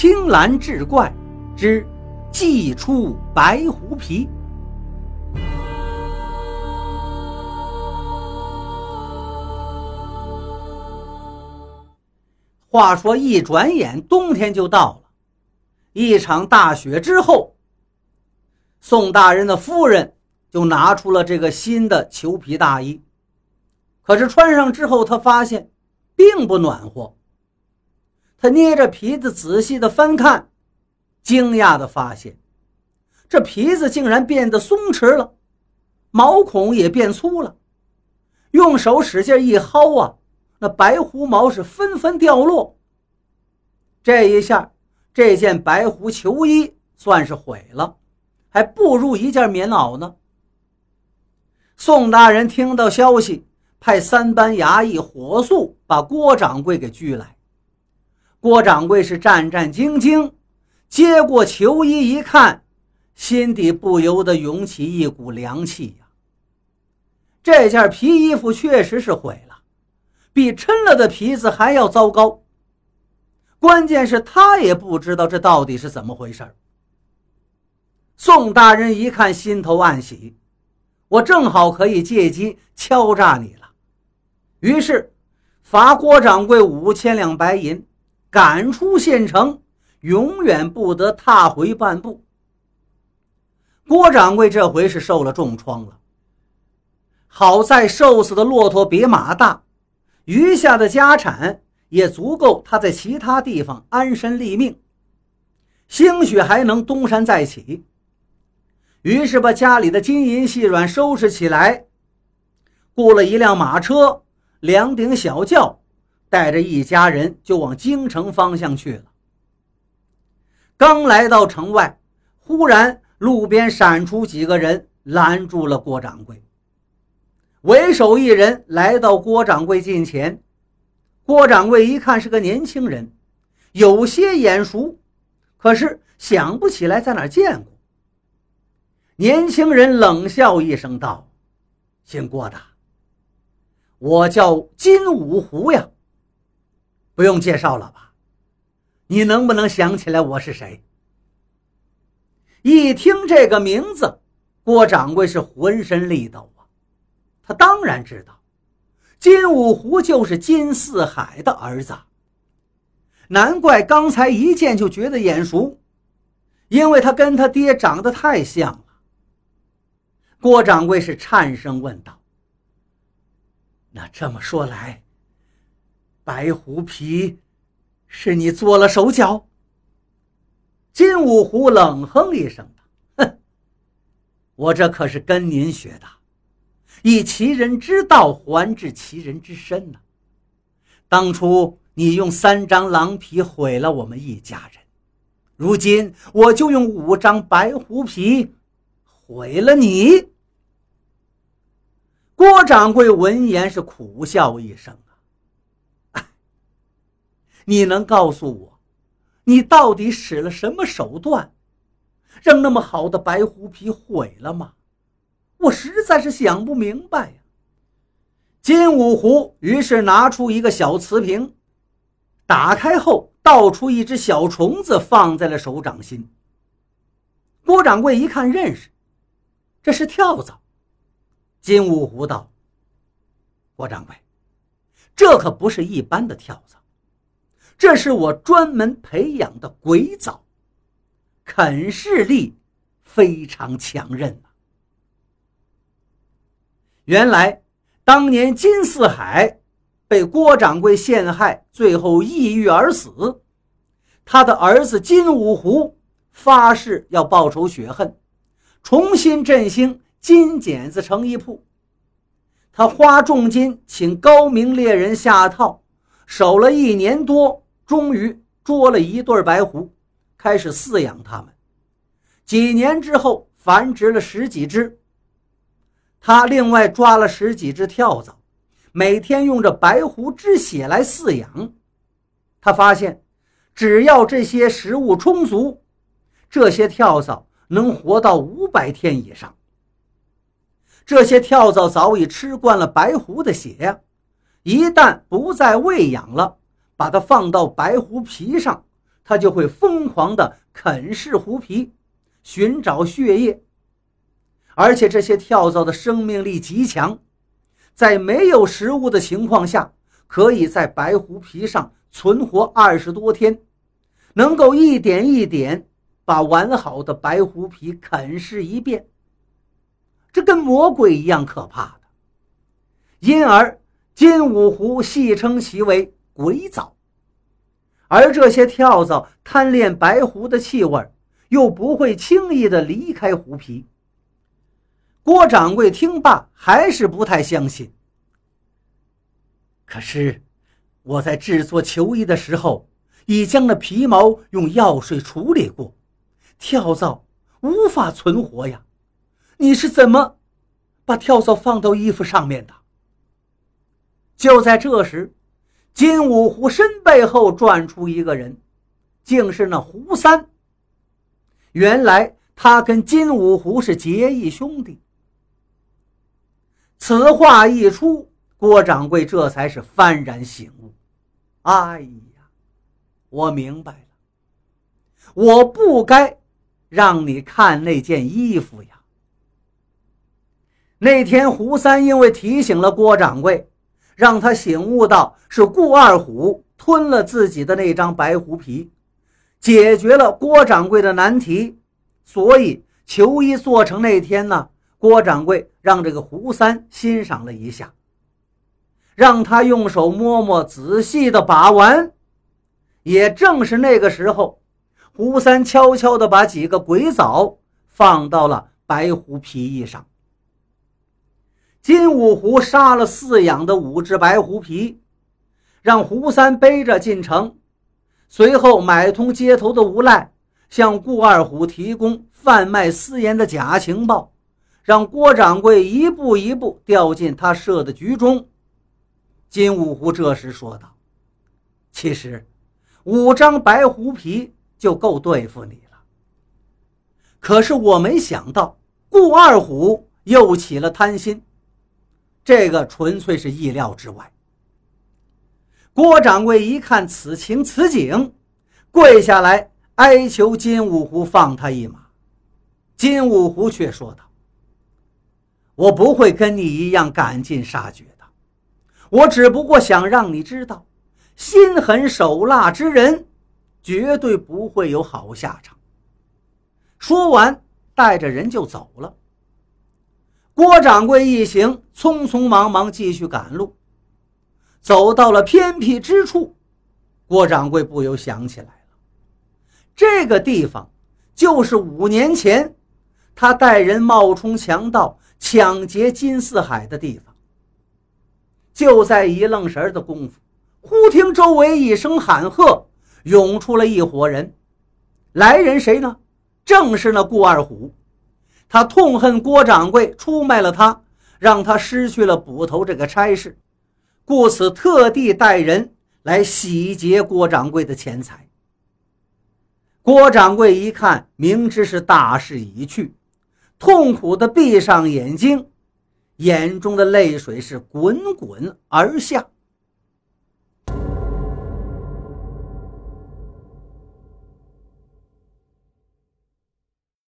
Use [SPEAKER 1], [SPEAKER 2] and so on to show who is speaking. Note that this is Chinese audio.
[SPEAKER 1] 青蓝志怪之祭出白狐皮。话说，一转眼冬天就到了。一场大雪之后，宋大人的夫人就拿出了这个新的裘皮大衣。可是穿上之后，他发现并不暖和。他捏着皮子仔细的翻看，惊讶的发现，这皮子竟然变得松弛了，毛孔也变粗了。用手使劲一薅啊！那白狐毛是纷纷掉落。这一下，这件白狐球衣算是毁了，还不如一件棉袄呢。宋大人听到消息，派三班衙役火速把郭掌柜给拘来。郭掌柜是战战兢兢，接过球衣一看，心底不由得涌起一股凉气呀。这件皮衣服确实是毁了。比抻了的皮子还要糟糕。关键是，他也不知道这到底是怎么回事宋大人一看，心头暗喜，我正好可以借机敲诈你了。于是，罚郭掌柜五千两白银，赶出县城，永远不得踏回半步。郭掌柜这回是受了重创了。好在瘦死的骆驼比马大。余下的家产也足够他在其他地方安身立命，兴许还能东山再起。于是把家里的金银细软收拾起来，雇了一辆马车、两顶小轿，带着一家人就往京城方向去了。刚来到城外，忽然路边闪出几个人，拦住了郭掌柜。为首一人来到郭掌柜近前，郭掌柜一看是个年轻人，有些眼熟，可是想不起来在哪见过。年轻人冷笑一声道：“姓郭的，我叫金五湖呀，不用介绍了吧？你能不能想起来我是谁？”一听这个名字，郭掌柜是浑身力抖啊。他当然知道，金五湖就是金四海的儿子。难怪刚才一见就觉得眼熟，因为他跟他爹长得太像了。郭掌柜是颤声问道：“那这么说来，白狐皮是你做了手脚？”金五湖冷哼一声道：“哼，我这可是跟您学的。”以其人之道还治其人之身呢？当初你用三张狼皮毁了我们一家人，如今我就用五张白狐皮毁了你。郭掌柜闻言是苦笑一声！你能告诉我，你到底使了什么手段，让那么好的白狐皮毁了吗？我实在是想不明白呀。金五湖于是拿出一个小瓷瓶，打开后倒出一只小虫子，放在了手掌心。郭掌柜一看认识，这是跳蚤。金五湖道：“郭掌柜，这可不是一般的跳蚤，这是我专门培养的鬼枣，啃噬力非常强韧。”原来，当年金四海被郭掌柜陷害，最后抑郁而死。他的儿子金五湖发誓要报仇雪恨，重新振兴金剪子成衣铺。他花重金请高明猎人下套，守了一年多，终于捉了一对白狐，开始饲养它们。几年之后，繁殖了十几只。他另外抓了十几只跳蚤，每天用着白狐之血来饲养。他发现，只要这些食物充足，这些跳蚤能活到五百天以上。这些跳蚤早已吃惯了白狐的血，一旦不再喂养了，把它放到白狐皮上，它就会疯狂地啃噬狐皮，寻找血液。而且这些跳蚤的生命力极强，在没有食物的情况下，可以在白狐皮上存活二十多天，能够一点一点把完好的白狐皮啃噬一遍。这跟魔鬼一样可怕的，因而金五湖戏称其为“鬼藻”。而这些跳蚤贪恋白狐的气味，又不会轻易的离开狐皮。郭掌柜听罢，还是不太相信。可是，我在制作球衣的时候，已将那皮毛用药水处理过，跳蚤无法存活呀。你是怎么把跳蚤放到衣服上面的？就在这时。金五湖身背后转出一个人，竟是那胡三。原来他跟金五湖是结义兄弟。此话一出，郭掌柜这才是幡然醒悟。哎呀，我明白了，我不该让你看那件衣服呀。那天胡三因为提醒了郭掌柜。让他醒悟到是顾二虎吞了自己的那张白狐皮，解决了郭掌柜的难题。所以球衣做成那天呢，郭掌柜让这个胡三欣赏了一下，让他用手摸摸，仔细的把玩。也正是那个时候，胡三悄悄地把几个鬼枣放到了白狐皮衣上。金五湖杀了饲养的五只白狐皮，让胡三背着进城，随后买通街头的无赖，向顾二虎提供贩卖私盐的假情报，让郭掌柜一步一步掉进他设的局中。金五湖这时说道：“其实，五张白狐皮就够对付你了。可是我没想到，顾二虎又起了贪心。”这个纯粹是意料之外。郭掌柜一看此情此景，跪下来哀求金五湖放他一马。金五湖却说道：“我不会跟你一样赶尽杀绝的，我只不过想让你知道，心狠手辣之人，绝对不会有好下场。”说完，带着人就走了。郭掌柜一行匆匆忙忙继续赶路，走到了偏僻之处，郭掌柜不由想起来了，这个地方就是五年前他带人冒充强盗抢劫金四海的地方。就在一愣神的功夫，忽听周围一声喊喝，涌出了一伙人，来人谁呢？正是那顾二虎。他痛恨郭掌柜出卖了他，让他失去了捕头这个差事，故此特地带人来洗劫郭掌柜的钱财。郭掌柜一看，明知是大势已去，痛苦地闭上眼睛，眼中的泪水是滚滚而下。